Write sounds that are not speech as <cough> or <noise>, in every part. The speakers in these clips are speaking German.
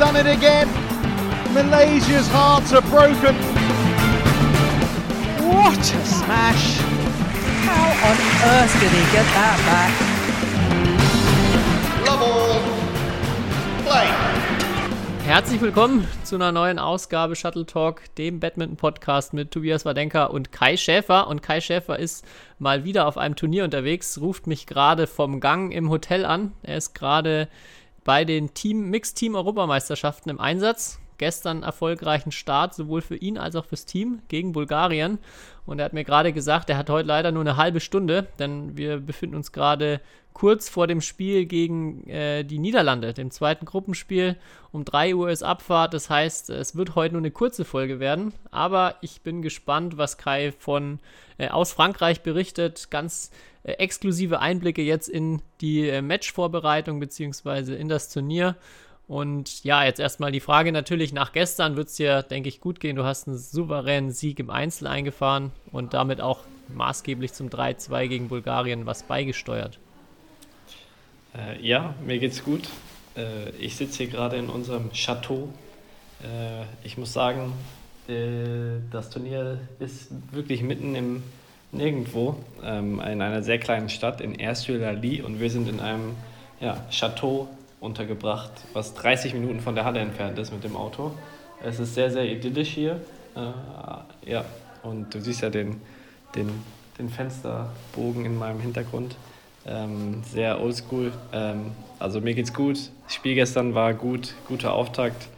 done it again. Malaysia's hearts are broken. What a smash! How on earth did he get that back? Love all. Play. Herzlich willkommen zu einer neuen Ausgabe Shuttle Talk, dem Badminton-Podcast mit Tobias Wadenka und Kai Schäfer. Und Kai Schäfer ist mal wieder auf einem Turnier unterwegs, ruft mich gerade vom Gang im Hotel an. Er ist gerade bei den Team Mixed Team Europameisterschaften im Einsatz. Gestern erfolgreichen Start, sowohl für ihn als auch fürs Team gegen Bulgarien. Und er hat mir gerade gesagt, er hat heute leider nur eine halbe Stunde, denn wir befinden uns gerade kurz vor dem Spiel gegen äh, die Niederlande, dem zweiten Gruppenspiel. Um 3 Uhr ist Abfahrt, das heißt, es wird heute nur eine kurze Folge werden. Aber ich bin gespannt, was Kai von äh, aus Frankreich berichtet. Ganz äh, exklusive Einblicke jetzt in die äh, Matchvorbereitung bzw. in das Turnier. Und ja, jetzt erstmal die Frage natürlich nach gestern wird es dir, denke ich, gut gehen. Du hast einen souveränen Sieg im Einzel eingefahren und damit auch maßgeblich zum 3-2 gegen Bulgarien was beigesteuert. Äh, ja, mir geht's gut. Äh, ich sitze hier gerade in unserem Chateau. Äh, ich muss sagen, äh, das Turnier ist wirklich mitten im Nirgendwo, ähm, in einer sehr kleinen Stadt in Erzulie und wir sind in einem ja, Chateau untergebracht, was 30 Minuten von der Halle entfernt ist mit dem Auto. Es ist sehr, sehr idyllisch hier. Äh, ja, und du siehst ja den, den, den Fensterbogen in meinem Hintergrund. Ähm, sehr oldschool. Ähm, also mir geht's gut. Das Spiel gestern war gut, guter Auftakt.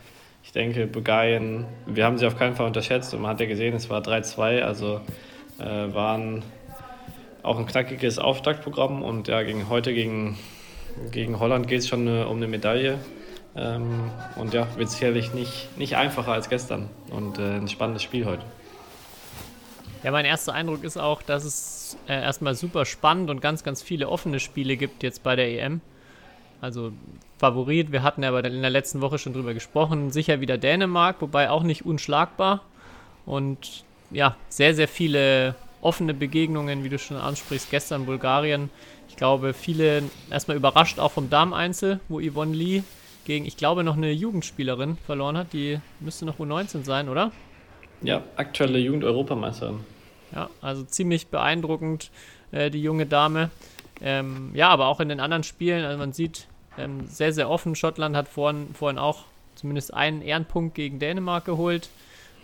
Ich denke, Bulgarien, wir haben sie auf keinen Fall unterschätzt und man hat ja gesehen, es war 3-2, also waren auch ein knackiges Auftaktprogramm und ja, gegen, heute gegen gegen Holland geht es schon äh, um eine Medaille. Ähm, und ja, wird sicherlich nicht, nicht einfacher als gestern. Und äh, ein spannendes Spiel heute. Ja, mein erster Eindruck ist auch, dass es äh, erstmal super spannend und ganz, ganz viele offene Spiele gibt jetzt bei der EM. Also Favorit, wir hatten ja in der letzten Woche schon drüber gesprochen, sicher wieder Dänemark, wobei auch nicht unschlagbar. Und ja, sehr, sehr viele offene Begegnungen, wie du schon ansprichst, gestern Bulgarien ich glaube, viele erstmal überrascht auch vom Damen-Einzel, wo Yvonne Lee gegen, ich glaube, noch eine Jugendspielerin verloren hat. Die müsste noch U19 sein, oder? Ja, aktuelle Jugend-Europameisterin. Ja, also ziemlich beeindruckend, äh, die junge Dame. Ähm, ja, aber auch in den anderen Spielen, also man sieht ähm, sehr, sehr offen. Schottland hat vorhin, vorhin auch zumindest einen Ehrenpunkt gegen Dänemark geholt.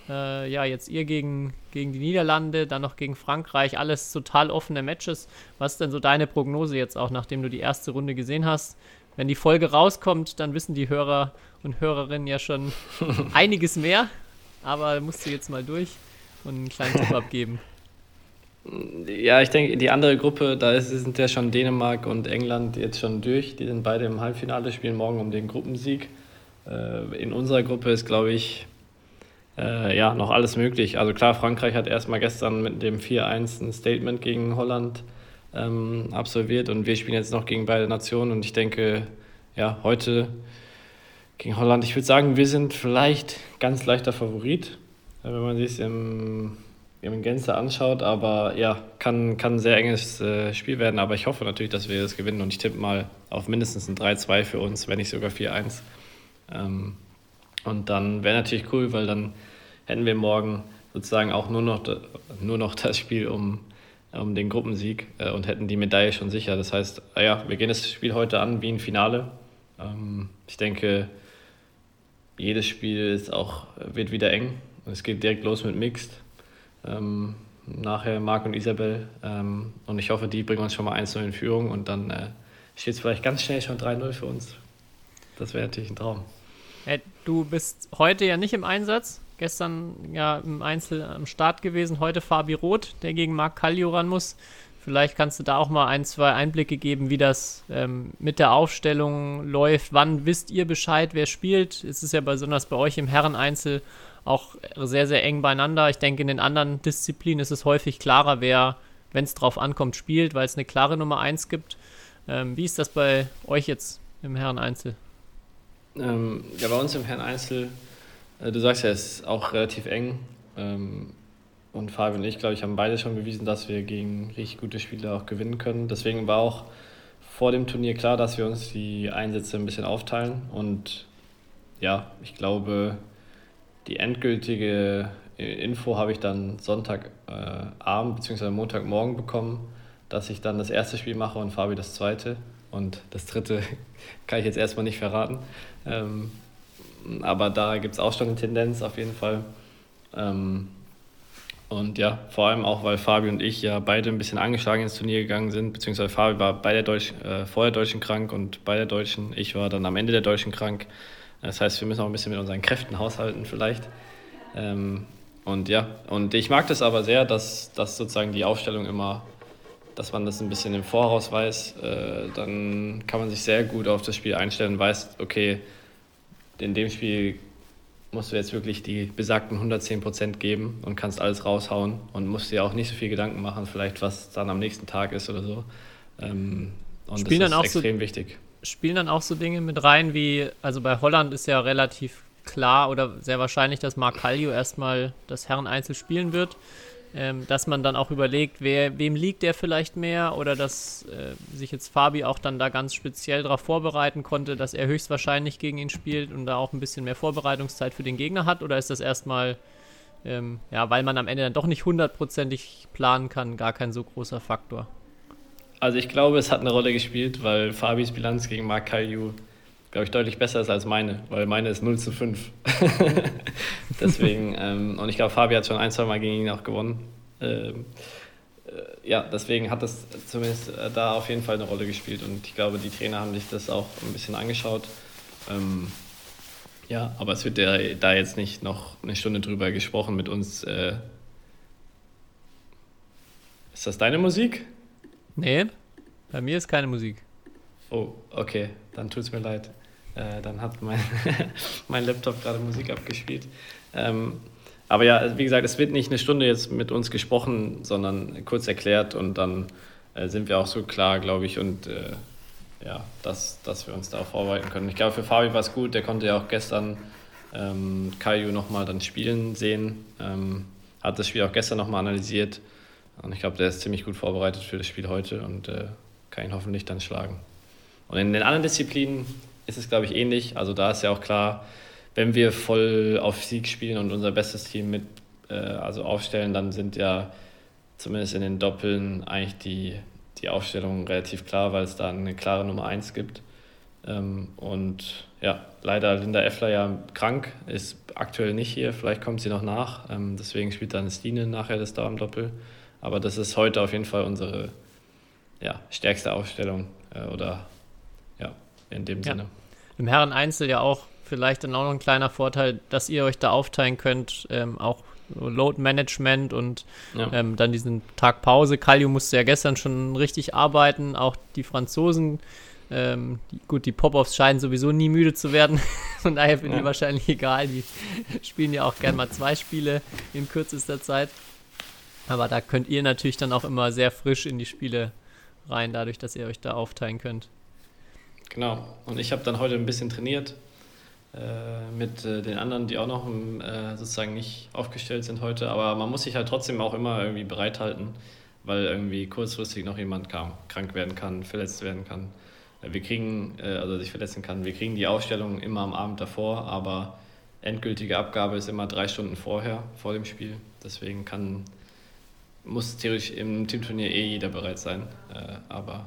Äh, ja, jetzt ihr gegen, gegen die Niederlande, dann noch gegen Frankreich, alles total offene Matches. Was ist denn so deine Prognose jetzt auch, nachdem du die erste Runde gesehen hast? Wenn die Folge rauskommt, dann wissen die Hörer und Hörerinnen ja schon <laughs> einiges mehr, aber musst du jetzt mal durch und einen kleinen Tipp <laughs> abgeben. Ja, ich denke, die andere Gruppe, da ist, sind ja schon Dänemark und England jetzt schon durch. Die sind beide im Halbfinale, spielen morgen um den Gruppensieg. Äh, in unserer Gruppe ist, glaube ich, äh, ja, noch alles möglich. Also klar, Frankreich hat erstmal gestern mit dem 4-1 ein Statement gegen Holland ähm, absolviert und wir spielen jetzt noch gegen beide Nationen und ich denke, ja, heute gegen Holland, ich würde sagen, wir sind vielleicht ganz leichter Favorit, äh, wenn man sich im, im Gänze anschaut, aber ja, kann, kann ein sehr enges äh, Spiel werden, aber ich hoffe natürlich, dass wir das gewinnen und ich tippe mal auf mindestens ein 3-2 für uns, wenn nicht sogar 4-1. Ähm, und dann wäre natürlich cool, weil dann hätten wir morgen sozusagen auch nur noch, nur noch das Spiel um, um den Gruppensieg äh, und hätten die Medaille schon sicher. Das heißt, ah ja, wir gehen das Spiel heute an wie ein Finale. Ähm, ich denke, jedes Spiel ist auch, wird wieder eng. Es geht direkt los mit Mixed. Ähm, nachher Marc und Isabel. Ähm, und ich hoffe, die bringen uns schon mal 1 in Führung und dann äh, steht es vielleicht ganz schnell schon 3-0 für uns. Das wäre natürlich ein Traum. Hey, du bist heute ja nicht im Einsatz. Gestern ja im Einzel am Start gewesen. Heute Fabi Roth, der gegen Marc Kallio ran muss. Vielleicht kannst du da auch mal ein, zwei Einblicke geben, wie das ähm, mit der Aufstellung läuft. Wann wisst ihr Bescheid, wer spielt? Es ist ja besonders bei euch im Herreneinzel auch sehr, sehr eng beieinander. Ich denke, in den anderen Disziplinen ist es häufig klarer, wer, wenn es drauf ankommt, spielt, weil es eine klare Nummer 1 gibt. Ähm, wie ist das bei euch jetzt im Herreneinzel? Ähm, ja, bei uns im Herrn Einzel, äh, du sagst ja, es ist auch relativ eng. Ähm, und Fabian und ich, glaube ich, haben beide schon bewiesen, dass wir gegen richtig gute Spieler auch gewinnen können. Deswegen war auch vor dem Turnier klar, dass wir uns die Einsätze ein bisschen aufteilen. Und ja, ich glaube, die endgültige Info habe ich dann Sonntagabend äh, bzw. Montagmorgen bekommen, dass ich dann das erste Spiel mache und Fabi das zweite. Und das dritte <laughs> kann ich jetzt erstmal nicht verraten. Ähm, aber da gibt es auch schon eine Tendenz auf jeden Fall. Ähm, und ja, vor allem auch, weil Fabi und ich ja beide ein bisschen angeschlagen ins Turnier gegangen sind, beziehungsweise Fabi war bei der Deutsch, äh, vor der Deutschen krank und bei der Deutschen. Ich war dann am Ende der Deutschen krank. Das heißt, wir müssen auch ein bisschen mit unseren Kräften haushalten vielleicht. Ähm, und ja, und ich mag das aber sehr, dass, dass sozusagen die Aufstellung immer, dass man das ein bisschen im Voraus weiß. Äh, dann kann man sich sehr gut auf das Spiel einstellen und weiß, okay, in dem Spiel musst du jetzt wirklich die besagten 110 Prozent geben und kannst alles raushauen und musst dir auch nicht so viel Gedanken machen, vielleicht was dann am nächsten Tag ist oder so. Ähm, und spielen das ist extrem so, wichtig. Spielen dann auch so Dinge mit rein wie, also bei Holland ist ja relativ klar oder sehr wahrscheinlich, dass Marc Kallio erstmal das Herreneinzel spielen wird. Ähm, dass man dann auch überlegt, wer, wem liegt der vielleicht mehr oder dass äh, sich jetzt Fabi auch dann da ganz speziell darauf vorbereiten konnte, dass er höchstwahrscheinlich gegen ihn spielt und da auch ein bisschen mehr Vorbereitungszeit für den Gegner hat oder ist das erstmal, ähm, ja, weil man am Ende dann doch nicht hundertprozentig planen kann, gar kein so großer Faktor? Also ich glaube, es hat eine Rolle gespielt, weil Fabis Bilanz gegen Marc Kallio glaube ich, deutlich besser ist als meine, weil meine ist 0 zu 5. <laughs> deswegen, ähm, und ich glaube, Fabi hat schon ein, zwei Mal gegen ihn auch gewonnen. Ähm, äh, ja, deswegen hat das zumindest äh, da auf jeden Fall eine Rolle gespielt und ich glaube, die Trainer haben sich das auch ein bisschen angeschaut. Ähm, ja, aber es wird ja da jetzt nicht noch eine Stunde drüber gesprochen mit uns. Äh ist das deine Musik? Nee, bei mir ist keine Musik. Oh, okay, dann tut es mir leid. Äh, dann hat mein, <laughs> mein Laptop gerade Musik abgespielt. Ähm, aber ja, wie gesagt, es wird nicht eine Stunde jetzt mit uns gesprochen, sondern kurz erklärt und dann äh, sind wir auch so klar, glaube ich, und äh, ja, dass, dass wir uns darauf vorbereiten können. Ich glaube, für Fabi war es gut, der konnte ja auch gestern ähm, Kaiju nochmal dann spielen sehen, ähm, hat das Spiel auch gestern nochmal analysiert und ich glaube, der ist ziemlich gut vorbereitet für das Spiel heute und äh, kann ihn hoffentlich dann schlagen. Und in den anderen Disziplinen ist es, glaube ich, ähnlich. Also da ist ja auch klar, wenn wir voll auf Sieg spielen und unser bestes Team mit äh, also aufstellen, dann sind ja zumindest in den Doppeln eigentlich die, die Aufstellungen relativ klar, weil es da eine klare Nummer 1 gibt. Ähm, und ja, leider Linda Effler ja krank, ist aktuell nicht hier, vielleicht kommt sie noch nach. Ähm, deswegen spielt dann Stine nachher das Damen-Doppel. Aber das ist heute auf jeden Fall unsere ja, stärkste Aufstellung äh, oder ja, in dem ja. Sinne im Herren-Einzel ja auch vielleicht dann auch noch ein kleiner Vorteil, dass ihr euch da aufteilen könnt, ähm, auch Load Management und ja. ähm, dann diesen Tag Pause. Kallio musste ja gestern schon richtig arbeiten, auch die Franzosen. Ähm, die, gut, die Pop-Offs scheinen sowieso nie müde zu werden. <laughs> Von daher finde ja. die wahrscheinlich egal. Die <laughs> spielen ja auch gern mal zwei Spiele in kürzester Zeit. Aber da könnt ihr natürlich dann auch immer sehr frisch in die Spiele rein, dadurch, dass ihr euch da aufteilen könnt. Genau. Und ich habe dann heute ein bisschen trainiert äh, mit äh, den anderen, die auch noch äh, sozusagen nicht aufgestellt sind heute. Aber man muss sich halt trotzdem auch immer irgendwie bereithalten, weil irgendwie kurzfristig noch jemand kam, krank werden kann, verletzt werden kann. Äh, wir kriegen, äh, also sich verletzen kann. Wir kriegen die Aufstellung immer am Abend davor, aber endgültige Abgabe ist immer drei Stunden vorher, vor dem Spiel. Deswegen kann, muss theoretisch im Teamturnier eh jeder bereit sein. Äh, aber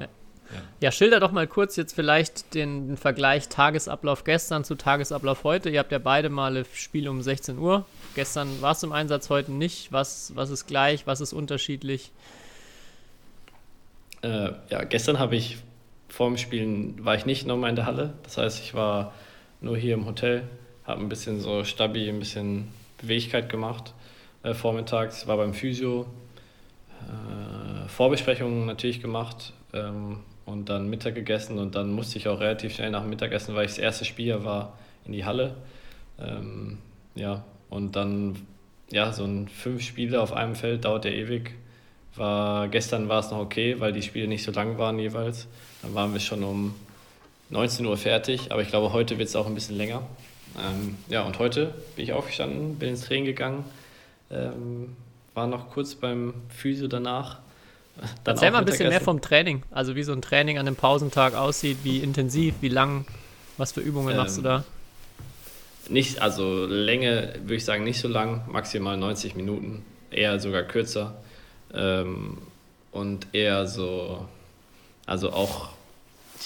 ja. Schilder doch mal kurz jetzt vielleicht den, Vergleich Tagesablauf gestern zu Tagesablauf heute. Ihr habt ja beide Male Spiel um 16 Uhr. Gestern war es im Einsatz, heute nicht. Was, was ist gleich, was ist unterschiedlich? Äh, ja, gestern habe ich vor dem Spielen war ich nicht nochmal in der Halle. Das heißt, ich war nur hier im Hotel, habe ein bisschen so Stabi, ein bisschen Beweglichkeit gemacht äh, vormittags, war beim Physio, äh, Vorbesprechungen natürlich gemacht. Ähm, und dann Mittag gegessen und dann musste ich auch relativ schnell nach dem Mittagessen, weil ich das erste Spiel war, in die Halle. Ähm, ja, und dann, ja, so ein fünf Spiele auf einem Feld dauert ja ewig. War, gestern war es noch okay, weil die Spiele nicht so lang waren jeweils. Dann waren wir schon um 19 Uhr fertig, aber ich glaube, heute wird es auch ein bisschen länger. Ähm, ja, und heute bin ich aufgestanden, bin ins Training gegangen, ähm, war noch kurz beim Physio danach dann Erzähl mal ein bisschen mehr vom Training. Also wie so ein Training an einem Pausentag aussieht, wie intensiv, wie lang, was für Übungen ähm, machst du da? nicht, also Länge würde ich sagen nicht so lang, maximal 90 Minuten, eher sogar kürzer. Ähm, und eher so, also auch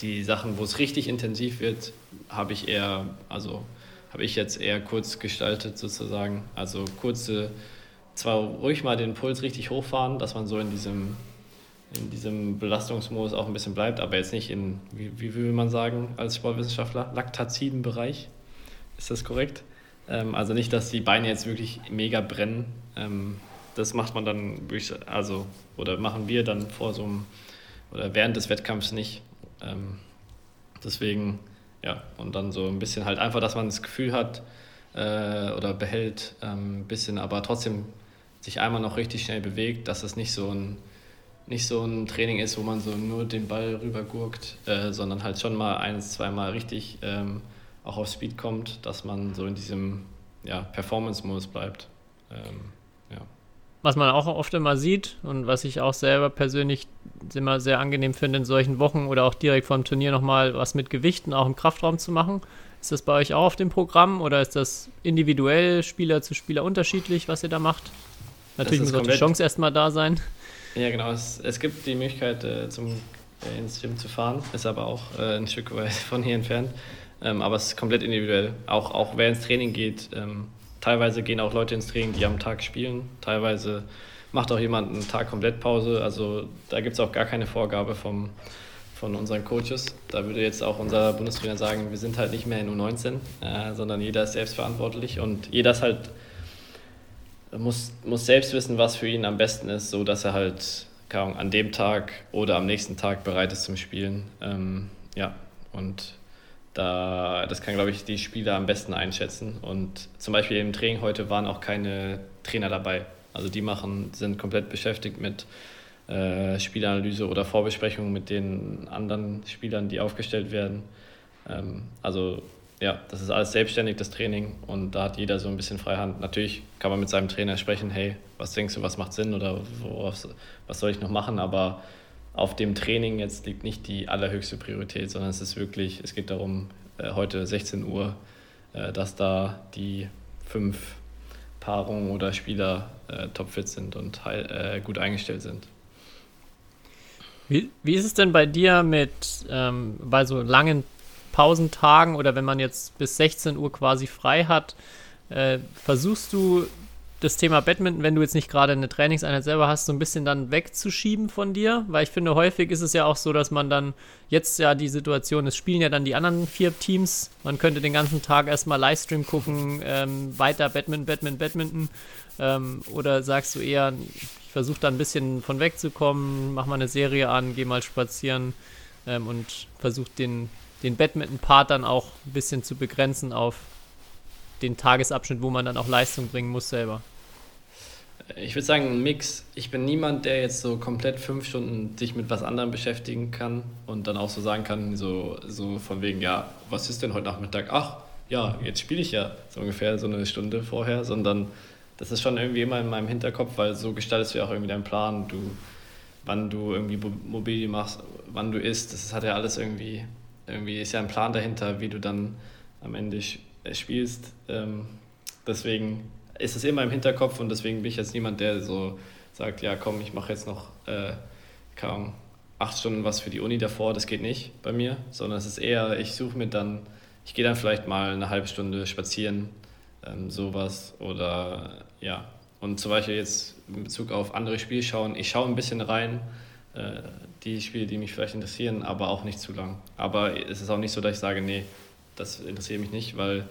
die Sachen, wo es richtig intensiv wird, habe ich eher, also habe ich jetzt eher kurz gestaltet sozusagen. Also kurze, zwar ruhig mal den Puls richtig hochfahren, dass man so in diesem, in diesem Belastungsmodus auch ein bisschen bleibt, aber jetzt nicht in, wie, wie will man sagen als Sportwissenschaftler, laktaziden Bereich. Ist das korrekt? Ähm, also nicht, dass die Beine jetzt wirklich mega brennen. Ähm, das macht man dann, also, oder machen wir dann vor so einem, oder während des Wettkampfs nicht. Ähm, deswegen, ja, und dann so ein bisschen halt einfach, dass man das Gefühl hat äh, oder behält, ein ähm, bisschen, aber trotzdem sich einmal noch richtig schnell bewegt, dass es nicht so ein, nicht so ein Training ist, wo man so nur den Ball rübergurkt, äh, sondern halt schon mal eins, zweimal richtig ähm, auch auf Speed kommt, dass man so in diesem ja, Performance-Modus bleibt. Ähm, ja. Was man auch oft immer sieht und was ich auch selber persönlich immer sehr angenehm finde, in solchen Wochen oder auch direkt vor dem Turnier nochmal was mit Gewichten auch im Kraftraum zu machen. Ist das bei euch auch auf dem Programm oder ist das individuell, Spieler zu Spieler unterschiedlich, was ihr da macht? Natürlich muss auch die Chance erstmal da sein. Ja, genau. Es, es gibt die Möglichkeit, äh, zum, äh, ins Gym zu fahren, ist aber auch äh, ein Stück weit <laughs> von hier entfernt. Ähm, aber es ist komplett individuell. Auch, auch wer ins Training geht, ähm, teilweise gehen auch Leute ins Training, die am Tag spielen. Teilweise macht auch jemand einen Tag komplett Pause. Also da gibt es auch gar keine Vorgabe vom, von unseren Coaches. Da würde jetzt auch unser Bundestrainer sagen, wir sind halt nicht mehr in U19, äh, sondern jeder ist selbstverantwortlich und jeder ist halt, muss, muss selbst wissen, was für ihn am besten ist, so dass er halt Ahnung, an dem Tag oder am nächsten Tag bereit ist zum Spielen. Ähm, ja, und da, das kann, glaube ich, die Spieler am besten einschätzen. Und zum Beispiel im Training heute waren auch keine Trainer dabei. Also die machen, sind komplett beschäftigt mit äh, Spielanalyse oder Vorbesprechungen mit den anderen Spielern, die aufgestellt werden. Ähm, also ja, das ist alles selbstständig, das Training. Und da hat jeder so ein bisschen Freihand. Natürlich kann man mit seinem Trainer sprechen, hey, was denkst du, was macht Sinn oder worauf, was soll ich noch machen? Aber auf dem Training jetzt liegt nicht die allerhöchste Priorität, sondern es ist wirklich, es geht darum, äh, heute 16 Uhr, äh, dass da die fünf Paarungen oder Spieler äh, topfit sind und gut eingestellt sind. Wie, wie ist es denn bei dir mit ähm, bei so langen Pausentagen oder wenn man jetzt bis 16 Uhr quasi frei hat? Äh, versuchst du das Thema Badminton, wenn du jetzt nicht gerade eine Trainingseinheit selber hast, so ein bisschen dann wegzuschieben von dir? Weil ich finde, häufig ist es ja auch so, dass man dann jetzt ja die Situation, es spielen ja dann die anderen vier Teams. Man könnte den ganzen Tag erstmal Livestream gucken, ähm, weiter Badminton, Badminton, Badminton. Ähm, oder sagst du eher, ich versuche da ein bisschen von wegzukommen, mach mal eine Serie an, geh mal spazieren ähm, und versuche den, den Badminton-Part dann auch ein bisschen zu begrenzen auf den Tagesabschnitt, wo man dann auch Leistung bringen muss selber? Ich würde sagen, ein Mix. Ich bin niemand, der jetzt so komplett fünf Stunden sich mit was anderem beschäftigen kann und dann auch so sagen kann, so, so von wegen, ja, was ist denn heute Nachmittag? Ach, ja, jetzt spiele ich ja so ungefähr so eine Stunde vorher, sondern das ist schon irgendwie immer in meinem Hinterkopf, weil so gestaltest du ja auch irgendwie deinen Plan, du, wann du irgendwie Mobilie machst, wann du isst, das hat ja alles irgendwie, irgendwie ist ja ein Plan dahinter, wie du dann am Ende spielst. Ähm, deswegen ist es immer im Hinterkopf und deswegen bin ich jetzt niemand, der so sagt, ja komm, ich mache jetzt noch äh, kaum acht Stunden was für die Uni davor, das geht nicht bei mir, sondern es ist eher, ich suche mir dann, ich gehe dann vielleicht mal eine halbe Stunde spazieren, ähm, sowas oder ja. Und zum Beispiel jetzt in Bezug auf andere Spiele schauen, ich schaue ein bisschen rein, äh, die Spiele, die mich vielleicht interessieren, aber auch nicht zu lang. Aber es ist auch nicht so, dass ich sage, nee, das interessiert mich nicht, weil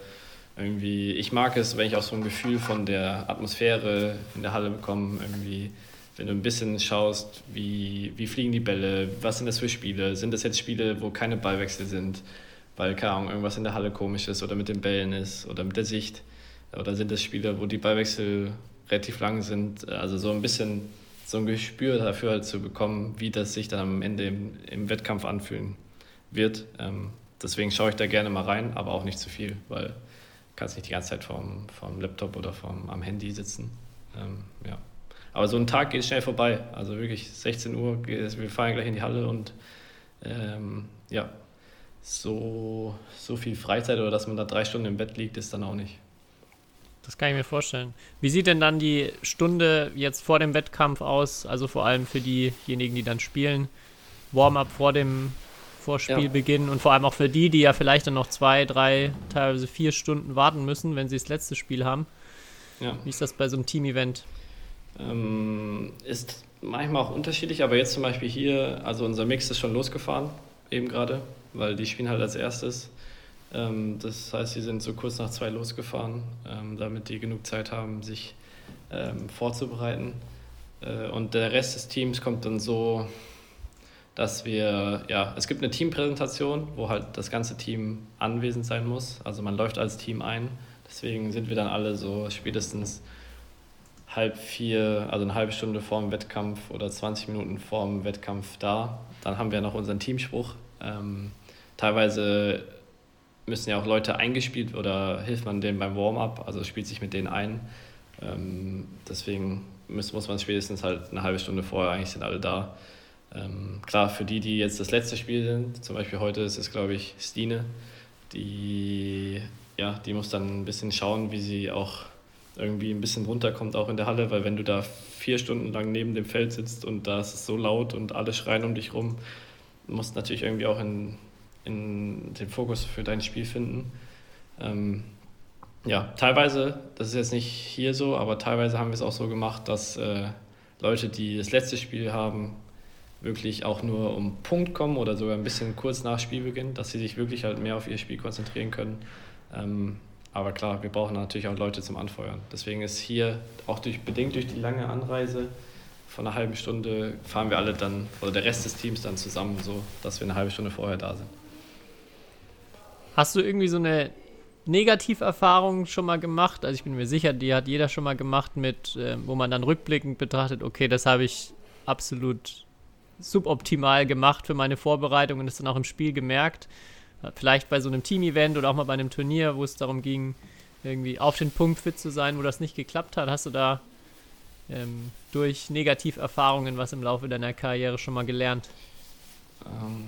irgendwie, ich mag es, wenn ich auch so ein Gefühl von der Atmosphäre in der Halle bekomme, irgendwie, wenn du ein bisschen schaust, wie, wie fliegen die Bälle, was sind das für Spiele, sind das jetzt Spiele, wo keine Ballwechsel sind, weil, keine Ahnung, irgendwas in der Halle komisch ist oder mit den Bällen ist oder mit der Sicht, oder sind das Spiele, wo die Ballwechsel relativ lang sind, also so ein bisschen so ein Gespür dafür halt zu bekommen, wie das sich dann am Ende im, im Wettkampf anfühlen wird. Ähm, deswegen schaue ich da gerne mal rein, aber auch nicht zu viel, weil du kannst nicht die ganze Zeit vorm, vorm Laptop oder vorm, am Handy sitzen. Ähm, ja. Aber so ein Tag geht schnell vorbei. Also wirklich 16 Uhr, wir fahren gleich in die Halle und ähm, ja, so, so viel Freizeit oder dass man da drei Stunden im Bett liegt, ist dann auch nicht. Das kann ich mir vorstellen. Wie sieht denn dann die Stunde jetzt vor dem Wettkampf aus? Also vor allem für diejenigen, die dann spielen. Warm-up vor dem Vorspielbeginn ja. und vor allem auch für die, die ja vielleicht dann noch zwei, drei, teilweise vier Stunden warten müssen, wenn sie das letzte Spiel haben. Ja. Wie ist das bei so einem Team-Event? Ähm, ist manchmal auch unterschiedlich, aber jetzt zum Beispiel hier, also unser Mix ist schon losgefahren, eben gerade, weil die spielen halt als erstes. Ähm, das heißt, sie sind so kurz nach zwei losgefahren, ähm, damit die genug Zeit haben, sich ähm, vorzubereiten. Äh, und der Rest des Teams kommt dann so, dass wir, ja, es gibt eine Teampräsentation, wo halt das ganze Team anwesend sein muss. Also man läuft als Team ein. Deswegen sind wir dann alle so spätestens halb vier, also eine halbe Stunde vor dem Wettkampf oder 20 Minuten vor dem Wettkampf da. Dann haben wir noch unseren Teamspruch. Ähm, teilweise müssen ja auch Leute eingespielt oder hilft man denen beim Warm-up, also spielt sich mit denen ein. Ähm, deswegen muss, muss man spätestens halt eine halbe Stunde vorher, eigentlich sind alle da. Ähm, klar, für die, die jetzt das letzte Spiel sind, zum Beispiel heute ist es, glaube ich, Stine, die, ja, die muss dann ein bisschen schauen, wie sie auch irgendwie ein bisschen runterkommt, auch in der Halle, weil wenn du da vier Stunden lang neben dem Feld sitzt und da ist es so laut und alle schreien um dich rum, musst natürlich irgendwie auch in, in den Fokus für dein Spiel finden. Ähm, ja, teilweise, das ist jetzt nicht hier so, aber teilweise haben wir es auch so gemacht, dass äh, Leute, die das letzte Spiel haben, wirklich auch nur um Punkt kommen oder sogar ein bisschen kurz nach Spielbeginn, dass sie sich wirklich halt mehr auf ihr Spiel konzentrieren können. Ähm, aber klar, wir brauchen natürlich auch Leute zum Anfeuern. Deswegen ist hier auch durch, bedingt durch die lange Anreise von einer halben Stunde fahren wir alle dann, oder der Rest des Teams dann zusammen, so dass wir eine halbe Stunde vorher da sind. Hast du irgendwie so eine Negativerfahrung schon mal gemacht? Also ich bin mir sicher, die hat jeder schon mal gemacht mit, äh, wo man dann rückblickend betrachtet, okay, das habe ich absolut suboptimal gemacht für meine Vorbereitung und es dann auch im Spiel gemerkt. Vielleicht bei so einem Team-Event oder auch mal bei einem Turnier, wo es darum ging, irgendwie auf den Punkt fit zu sein, wo das nicht geklappt hat. Hast du da ähm, durch Negativerfahrungen was im Laufe deiner Karriere schon mal gelernt? Ähm,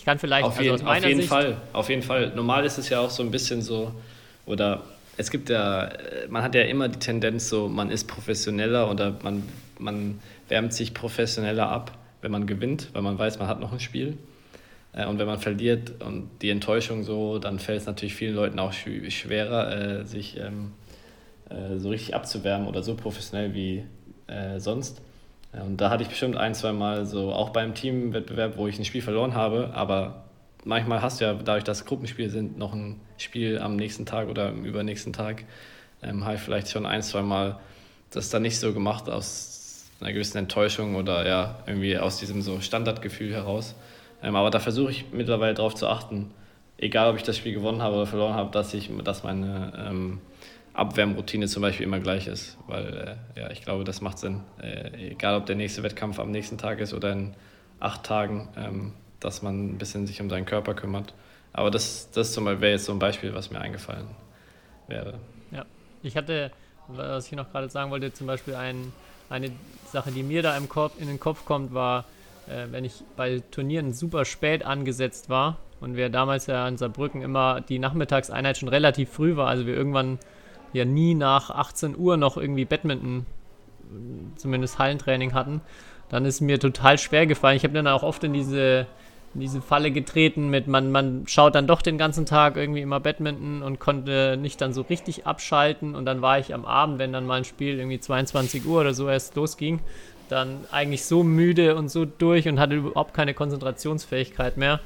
ich kann vielleicht auf, also jeden, auf jeden Sicht Fall, auf jeden Fall. Normal ist es ja auch so ein bisschen so, oder es gibt ja, man hat ja immer die Tendenz so, man ist professioneller oder man, man wärmt sich professioneller ab, wenn man gewinnt, weil man weiß, man hat noch ein Spiel. Äh, und wenn man verliert und die Enttäuschung so, dann fällt es natürlich vielen Leuten auch schwerer, äh, sich ähm, äh, so richtig abzuwärmen oder so professionell wie sonst. Und da hatte ich bestimmt ein, zwei Mal so, auch beim Teamwettbewerb, wo ich ein Spiel verloren habe, aber manchmal hast du ja, dadurch, dass Gruppenspiele sind, noch ein Spiel am nächsten Tag oder im übernächsten Tag, ähm, habe ich vielleicht schon ein, zwei Mal das dann nicht so gemacht aus einer gewissen Enttäuschung oder ja, irgendwie aus diesem so Standardgefühl heraus. Ähm, aber da versuche ich mittlerweile darauf zu achten, egal ob ich das Spiel gewonnen habe oder verloren habe, dass, ich, dass meine ähm, Abwärmroutine zum Beispiel immer gleich ist. Weil äh, ja, ich glaube, das macht Sinn. Äh, egal ob der nächste Wettkampf am nächsten Tag ist oder in acht Tagen, ähm, dass man ein bisschen sich um seinen Körper kümmert. Aber das, das wäre jetzt so ein Beispiel, was mir eingefallen wäre. Ja, ich hatte, was ich noch gerade sagen wollte, zum Beispiel ein, eine Sache, die mir da im Kopf, in den Kopf kommt, war, äh, wenn ich bei Turnieren super spät angesetzt war und wir damals ja in Saarbrücken immer die Nachmittagseinheit schon relativ früh war, also wir irgendwann ja nie nach 18 Uhr noch irgendwie Badminton, zumindest Hallentraining hatten, dann ist mir total schwer gefallen. Ich habe dann auch oft in diese, in diese Falle getreten mit, man, man schaut dann doch den ganzen Tag irgendwie immer Badminton und konnte nicht dann so richtig abschalten und dann war ich am Abend, wenn dann mal ein Spiel irgendwie 22 Uhr oder so erst losging, dann eigentlich so müde und so durch und hatte überhaupt keine Konzentrationsfähigkeit mehr,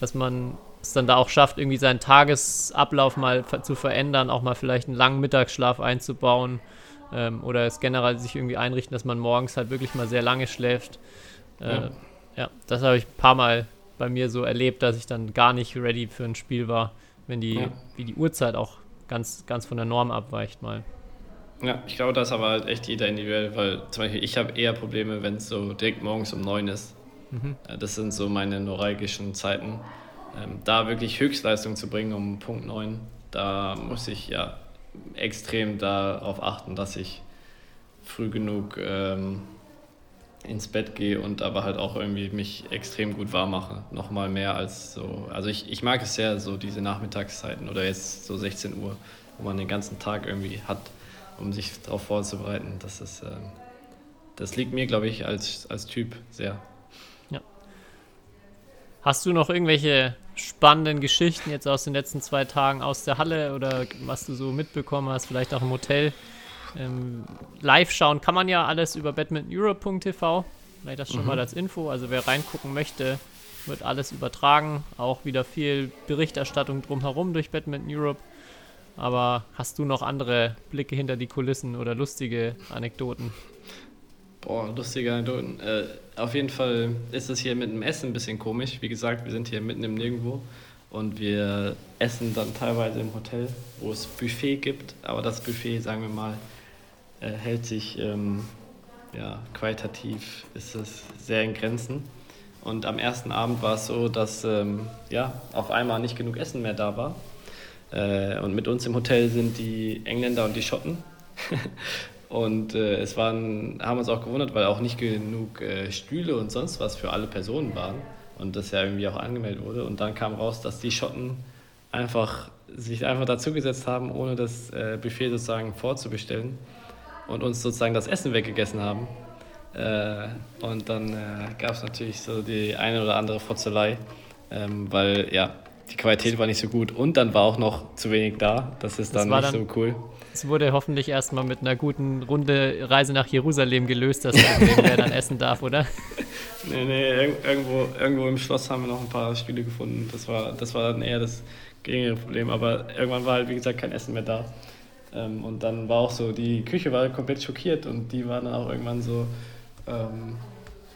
dass man es dann da auch schafft, irgendwie seinen Tagesablauf mal zu verändern, auch mal vielleicht einen langen Mittagsschlaf einzubauen ähm, oder es generell sich irgendwie einrichten, dass man morgens halt wirklich mal sehr lange schläft. Äh, ja. ja, das habe ich ein paar Mal bei mir so erlebt, dass ich dann gar nicht ready für ein Spiel war, wenn die, ja. wie die Uhrzeit auch ganz, ganz von der Norm abweicht mal. Ja, ich glaube, das ist aber halt echt jeder individuell, weil zum Beispiel ich habe eher Probleme, wenn es so direkt morgens um neun ist. Mhm. Das sind so meine neuralgischen Zeiten. Ähm, da wirklich Höchstleistung zu bringen um Punkt 9, da muss ich ja extrem darauf achten, dass ich früh genug ähm, ins Bett gehe und aber halt auch irgendwie mich extrem gut warm mache. Nochmal mehr als so. Also ich, ich mag es sehr, so diese Nachmittagszeiten oder jetzt so 16 Uhr, wo man den ganzen Tag irgendwie hat, um sich darauf vorzubereiten. Das ist, äh, das liegt mir, glaube ich, als, als Typ sehr. Ja. Hast du noch irgendwelche spannenden Geschichten jetzt aus den letzten zwei Tagen aus der Halle oder was du so mitbekommen hast, vielleicht auch im Hotel? Ähm, live schauen kann man ja alles über badmintoneurope.tv. Vielleicht das schon mhm. mal als Info. Also wer reingucken möchte, wird alles übertragen. Auch wieder viel Berichterstattung drumherum durch Badminton Europe. Aber hast du noch andere Blicke hinter die Kulissen oder lustige Anekdoten? Boah, lustige Anekdoten. Äh, auf jeden Fall ist es hier mit dem Essen ein bisschen komisch. Wie gesagt, wir sind hier mitten im Nirgendwo und wir essen dann teilweise im Hotel, wo es Buffet gibt. Aber das Buffet, sagen wir mal, äh, hält sich ähm, ja, qualitativ ist es sehr in Grenzen. Und am ersten Abend war es so, dass ähm, ja, auf einmal nicht genug Essen mehr da war. Äh, und mit uns im Hotel sind die Engländer und die Schotten. <laughs> und äh, es waren, haben uns auch gewundert, weil auch nicht genug äh, Stühle und sonst was für alle Personen waren. Und das ja irgendwie auch angemeldet wurde. Und dann kam raus, dass die Schotten einfach sich einfach dazugesetzt haben, ohne das äh, Buffet sozusagen vorzubestellen und uns sozusagen das Essen weggegessen haben. Äh, und dann äh, gab es natürlich so die eine oder andere Fotzelei, ähm, weil ja, die Qualität war nicht so gut und dann war auch noch zu wenig da. Das ist dann das nicht dann, so cool. Es wurde hoffentlich erstmal mit einer guten Runde Reise nach Jerusalem gelöst, dass wer dann essen darf, oder? <laughs> Nee, nee, irgendwo, irgendwo im Schloss haben wir noch ein paar Stühle gefunden. Das war, das war dann eher das geringere Problem, aber irgendwann war halt, wie gesagt, kein Essen mehr da. Ähm, und dann war auch so, die Küche war komplett schockiert und die waren dann auch irgendwann so, ähm,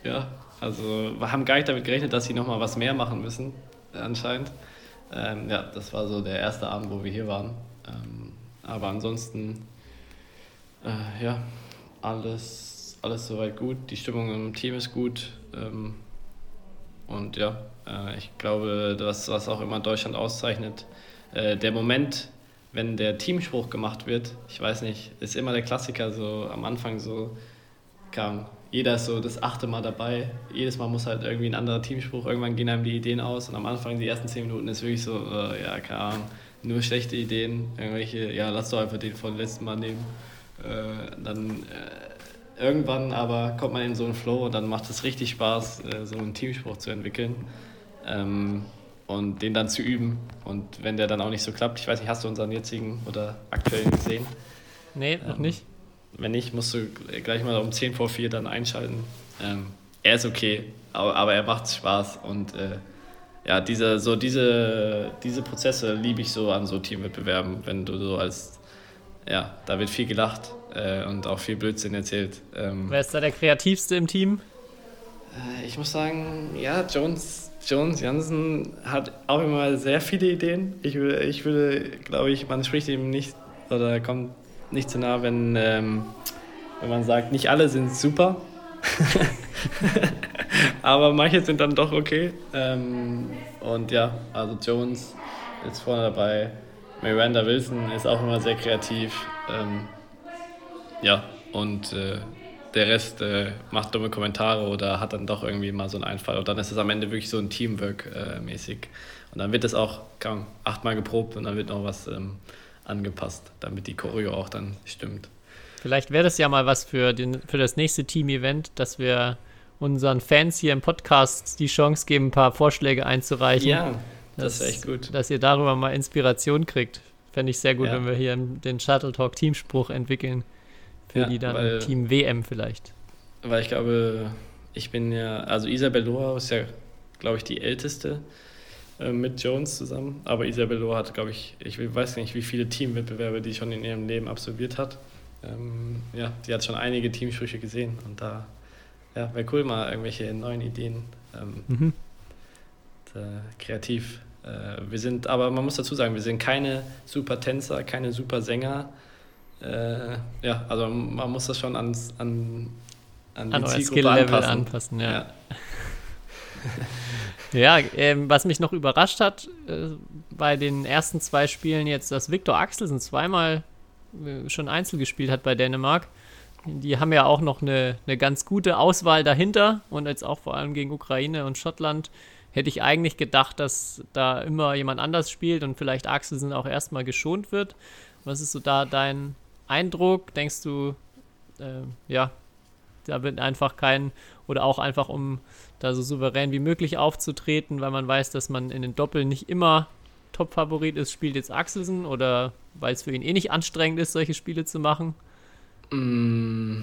ja, also wir haben gar nicht damit gerechnet, dass sie nochmal was mehr machen müssen, anscheinend. Ähm, ja, das war so der erste Abend, wo wir hier waren. Ähm, aber ansonsten, äh, ja, alles, alles soweit gut. Die Stimmung im Team ist gut. Ähm, und ja, äh, ich glaube, das, was auch immer Deutschland auszeichnet, äh, der Moment, wenn der Teamspruch gemacht wird, ich weiß nicht, ist immer der Klassiker so am Anfang so, kam, jeder ist so das achte Mal dabei, jedes Mal muss halt irgendwie ein anderer Teamspruch, irgendwann gehen einem die Ideen aus und am Anfang, die ersten zehn Minuten ist wirklich so, äh, ja, keine Ahnung, nur schlechte Ideen, irgendwelche, ja, lass doch einfach den von letzten Mal nehmen. Äh, dann äh, irgendwann aber kommt man in so einen Flow und dann macht es richtig Spaß, äh, so einen Teamspruch zu entwickeln. Ähm, und den dann zu üben. Und wenn der dann auch nicht so klappt, ich weiß nicht, hast du unseren jetzigen oder aktuellen gesehen? Nee, noch ähm, nicht. Wenn nicht, musst du gleich mal um 10 vor 4 dann einschalten. Ähm, er ist okay, aber, aber er macht Spaß und äh, ja, diese, so diese, diese Prozesse liebe ich so an so Teamwettbewerben, wenn du so als, ja, da wird viel gelacht äh, und auch viel Blödsinn erzählt. Ähm, Wer ist da der kreativste im Team? Äh, ich muss sagen, ja, Jones Jones Jansen hat auch immer sehr viele Ideen. Ich würde, ich würde glaube ich, man spricht ihm nicht oder kommt nicht zu nah, wenn, ähm, wenn man sagt, nicht alle sind super. <laughs> Aber manche sind dann doch okay. Ähm, und ja, also Jones ist vorne dabei. Miranda Wilson ist auch immer sehr kreativ. Ähm, ja, und äh, der Rest äh, macht dumme Kommentare oder hat dann doch irgendwie mal so einen Einfall. Und dann ist es am Ende wirklich so ein Teamwork-mäßig. Äh, und dann wird es auch kaum, achtmal geprobt und dann wird noch was ähm, angepasst, damit die Choreo auch dann stimmt. Vielleicht wäre das ja mal was für, den, für das nächste Team-Event, dass wir unseren Fans hier im Podcast die Chance geben, ein paar Vorschläge einzureichen. Ja, das ist echt gut. Dass ihr darüber mal Inspiration kriegt. Fände ich sehr gut, ja. wenn wir hier den Shuttle Talk Teamspruch entwickeln. Für ja, die dann weil, Team WM vielleicht. Weil ich glaube, ich bin ja, also Isabel Loa ist ja, glaube ich, die älteste äh, mit Jones zusammen. Aber Isabel Loa hat, glaube ich, ich weiß nicht, wie viele Teamwettbewerbe die schon in ihrem Leben absolviert hat. Ähm, ja, die hat schon einige Teamsprüche gesehen und da ja, wäre cool, mal irgendwelche neuen Ideen. Ähm, mhm. da, kreativ. Äh, wir sind, aber man muss dazu sagen, wir sind keine super Tänzer, keine super Sänger äh, ja, also man muss das schon ans, an, an, an die Skill-Level anpassen. anpassen. ja. Ja, ja ähm, was mich noch überrascht hat, äh, bei den ersten zwei Spielen jetzt, dass Viktor Axelsen zweimal äh, schon Einzel gespielt hat bei Dänemark. die haben ja auch noch eine, eine ganz gute Auswahl dahinter und jetzt auch vor allem gegen Ukraine und Schottland hätte ich eigentlich gedacht, dass da immer jemand anders spielt und vielleicht Axelsen auch erstmal geschont wird. Was ist so da dein Eindruck? Denkst du, äh, ja, da wird einfach kein, oder auch einfach um da so souverän wie möglich aufzutreten, weil man weiß, dass man in den Doppeln nicht immer Top-Favorit ist, spielt jetzt Axelsen oder weil es für ihn eh nicht anstrengend ist, solche Spiele zu machen? Mm.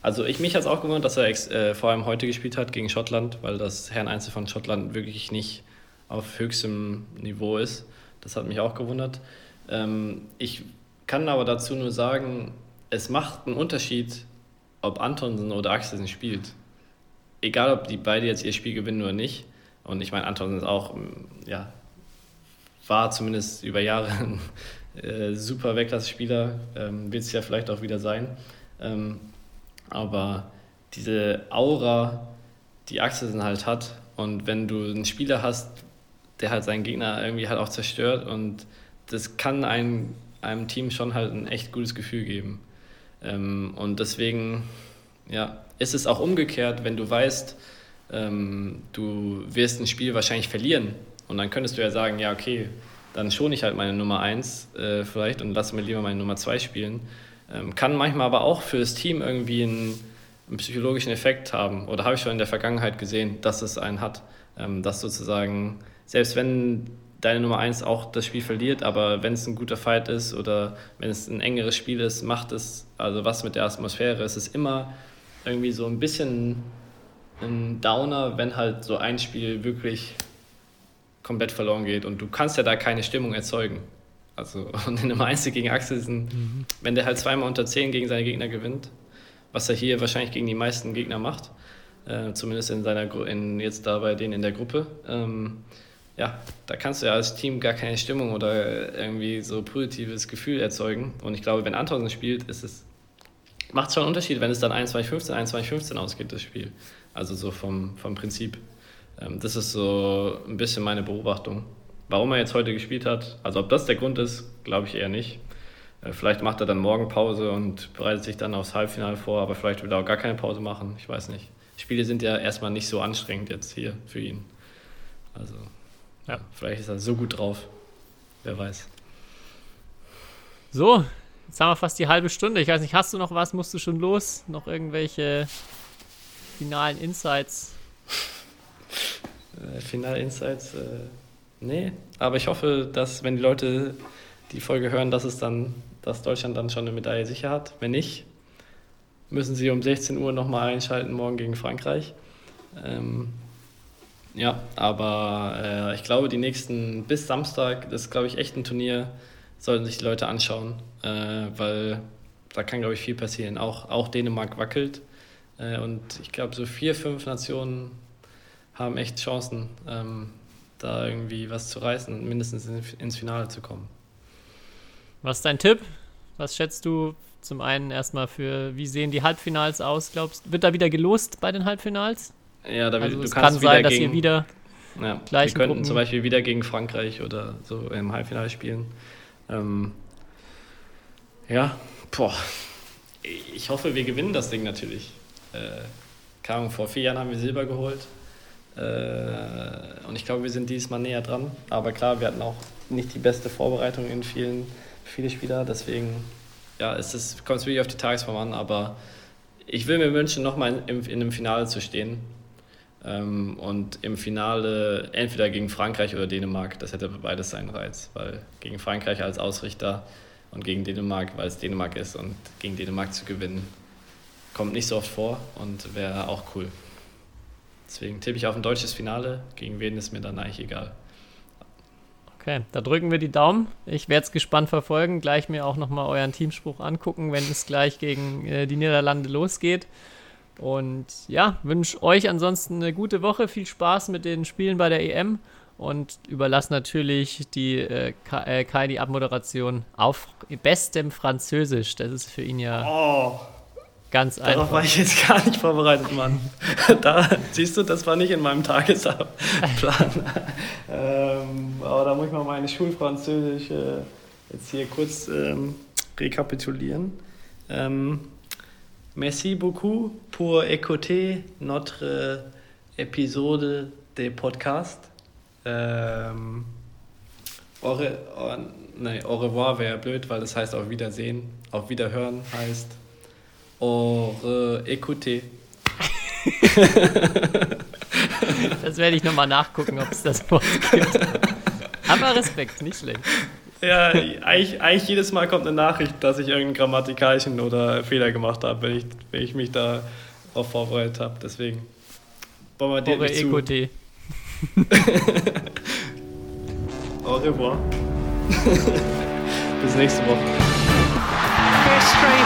Also ich mich hat es auch gewundert, dass er äh, vor allem heute gespielt hat gegen Schottland, weil das Herren Einzel von Schottland wirklich nicht auf höchstem Niveau ist. Das hat mich auch gewundert. Ähm, ich kann aber dazu nur sagen, es macht einen Unterschied, ob Antonsen oder Axelsen spielt. Egal, ob die beide jetzt ihr Spiel gewinnen oder nicht. Und ich meine, Antonsen ist auch, ja, war zumindest über Jahre <laughs> ein äh, super Weltklasse-Spieler, ähm, wird es ja vielleicht auch wieder sein. Ähm, aber diese Aura, die Axelsen halt hat, und wenn du einen Spieler hast, der halt seinen Gegner irgendwie halt auch zerstört und das kann einem, einem Team schon halt ein echt gutes Gefühl geben. Ähm, und deswegen ja, ist es auch umgekehrt, wenn du weißt, ähm, du wirst ein Spiel wahrscheinlich verlieren und dann könntest du ja sagen, ja okay, dann schone ich halt meine Nummer 1 äh, vielleicht und lasse mir lieber meine Nummer 2 spielen. Ähm, kann manchmal aber auch für das Team irgendwie einen, einen, psychologischen Effekt haben. Oder habe ich schon in der Vergangenheit gesehen, dass es einen hat. Ähm, dass sozusagen, selbst wenn deine Nummer 1 auch das Spiel verliert, aber wenn es ein guter Fight ist oder wenn es ein engeres Spiel ist, macht es, also was mit der Atmosphäre, es ist immer irgendwie so ein bisschen ein Downer, wenn halt so ein Spiel wirklich komplett verloren geht und du kannst ja da keine Stimmung erzeugen. Also <laughs> und in einem Einzel gegen Axelsen, mhm. wenn der halt zweimal unter 10 gegen seine Gegner gewinnt, was er hier wahrscheinlich gegen die meisten Gegner macht, äh, zumindest in seiner in, jetzt da bei denen in der Gruppe, ähm, ja, da kannst du ja als Team gar keine Stimmung oder irgendwie so positives Gefühl erzeugen. Und ich glaube, wenn Antonsen spielt, ist es macht schon einen Unterschied, wenn es dann 21-15, 21-15 ausgeht, das Spiel. Also so vom, vom Prinzip. Ähm, das ist so ein bisschen meine Beobachtung. Warum er jetzt heute gespielt hat, also ob das der Grund ist, glaube ich eher nicht. Äh, vielleicht macht er dann morgen Pause und bereitet sich dann aufs Halbfinale vor, aber vielleicht will er auch gar keine Pause machen. Ich weiß nicht. Spiele sind ja erstmal nicht so anstrengend jetzt hier für ihn. Also, ja, vielleicht ist er so gut drauf. Wer weiß. So, jetzt haben wir fast die halbe Stunde. Ich weiß nicht, hast du noch was? Musst du schon los? Noch irgendwelche finalen Insights? Äh, Final Insights, äh, nee. Aber ich hoffe, dass, wenn die Leute die Folge hören, dass es dann, dass Deutschland dann schon eine Medaille sicher hat. Wenn nicht, müssen sie um 16 Uhr nochmal einschalten, morgen gegen Frankreich. Ähm, ja, aber äh, ich glaube, die nächsten, bis Samstag, das ist, glaube ich, echt ein Turnier, sollten sich die Leute anschauen, äh, weil da kann, glaube ich, viel passieren. Auch, auch Dänemark wackelt. Äh, und ich glaube, so vier, fünf Nationen haben echt Chancen, ähm, da irgendwie was zu reißen und mindestens ins Finale zu kommen. Was ist dein Tipp? Was schätzt du zum einen erstmal für, wie sehen die Halbfinals aus, glaubst du? Wird da wieder gelost bei den Halbfinals? Ja, da also du es kann sein, dass ihr wieder ja, gleich Wir könnten Gruppen zum Beispiel wieder gegen Frankreich oder so im Halbfinale spielen. Ähm, ja, boah. Ich hoffe, wir gewinnen das Ding natürlich. Äh, vor vier Jahren haben wir Silber geholt. Äh, und ich glaube, wir sind dieses Mal näher dran. Aber klar, wir hatten auch nicht die beste Vorbereitung in vielen viele Spieler. Deswegen ja, es ist, kommt es wirklich auf die Tagesform an. Aber ich will mir wünschen, nochmal in, in einem Finale zu stehen. Ähm, und im Finale entweder gegen Frankreich oder Dänemark. Das hätte beides seinen Reiz. Weil gegen Frankreich als Ausrichter und gegen Dänemark, weil es Dänemark ist und gegen Dänemark zu gewinnen, kommt nicht so oft vor und wäre auch cool. Deswegen tippe ich auf ein deutsches Finale. Gegen wen ist mir dann eigentlich egal. Okay, da drücken wir die Daumen. Ich werde es gespannt verfolgen. Gleich mir auch nochmal euren Teamspruch angucken, wenn es gleich gegen äh, die Niederlande losgeht. Und ja, wünsche euch ansonsten eine gute Woche. Viel Spaß mit den Spielen bei der EM und überlasse natürlich die äh, Kai äh, die Abmoderation auf bestem Französisch. Das ist für ihn ja. Oh. Ganz Darauf einfach. war ich jetzt gar nicht vorbereitet, Mann. <laughs> da siehst du, das war nicht in meinem Tagesplan. <laughs> ähm, aber da muss ich mal meine Schulfranzösisch äh, jetzt hier kurz ähm, rekapitulieren. Ähm, merci beaucoup pour écouter notre épisode de podcast. Ähm, au, au, nee, au revoir wäre blöd, weil das heißt auf Wiedersehen. Auf Wiederhören heißt au re, écouter. Das werde ich nochmal nachgucken, ob es das Wort gibt. Aber Respekt, nicht schlecht. Ja, eigentlich, eigentlich jedes Mal kommt eine Nachricht, dass ich irgendeinen grammatikalischen oder Fehler gemacht habe, wenn ich, wenn ich mich da darauf vorbereitet habe. Deswegen bombardiert Eure mich zu. <laughs> Au revoir. <laughs> Bis nächste Woche. History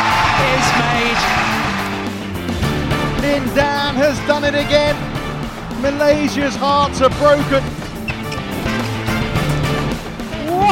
is made. Lin Dan has done it again. Malaysia's hearts are broken.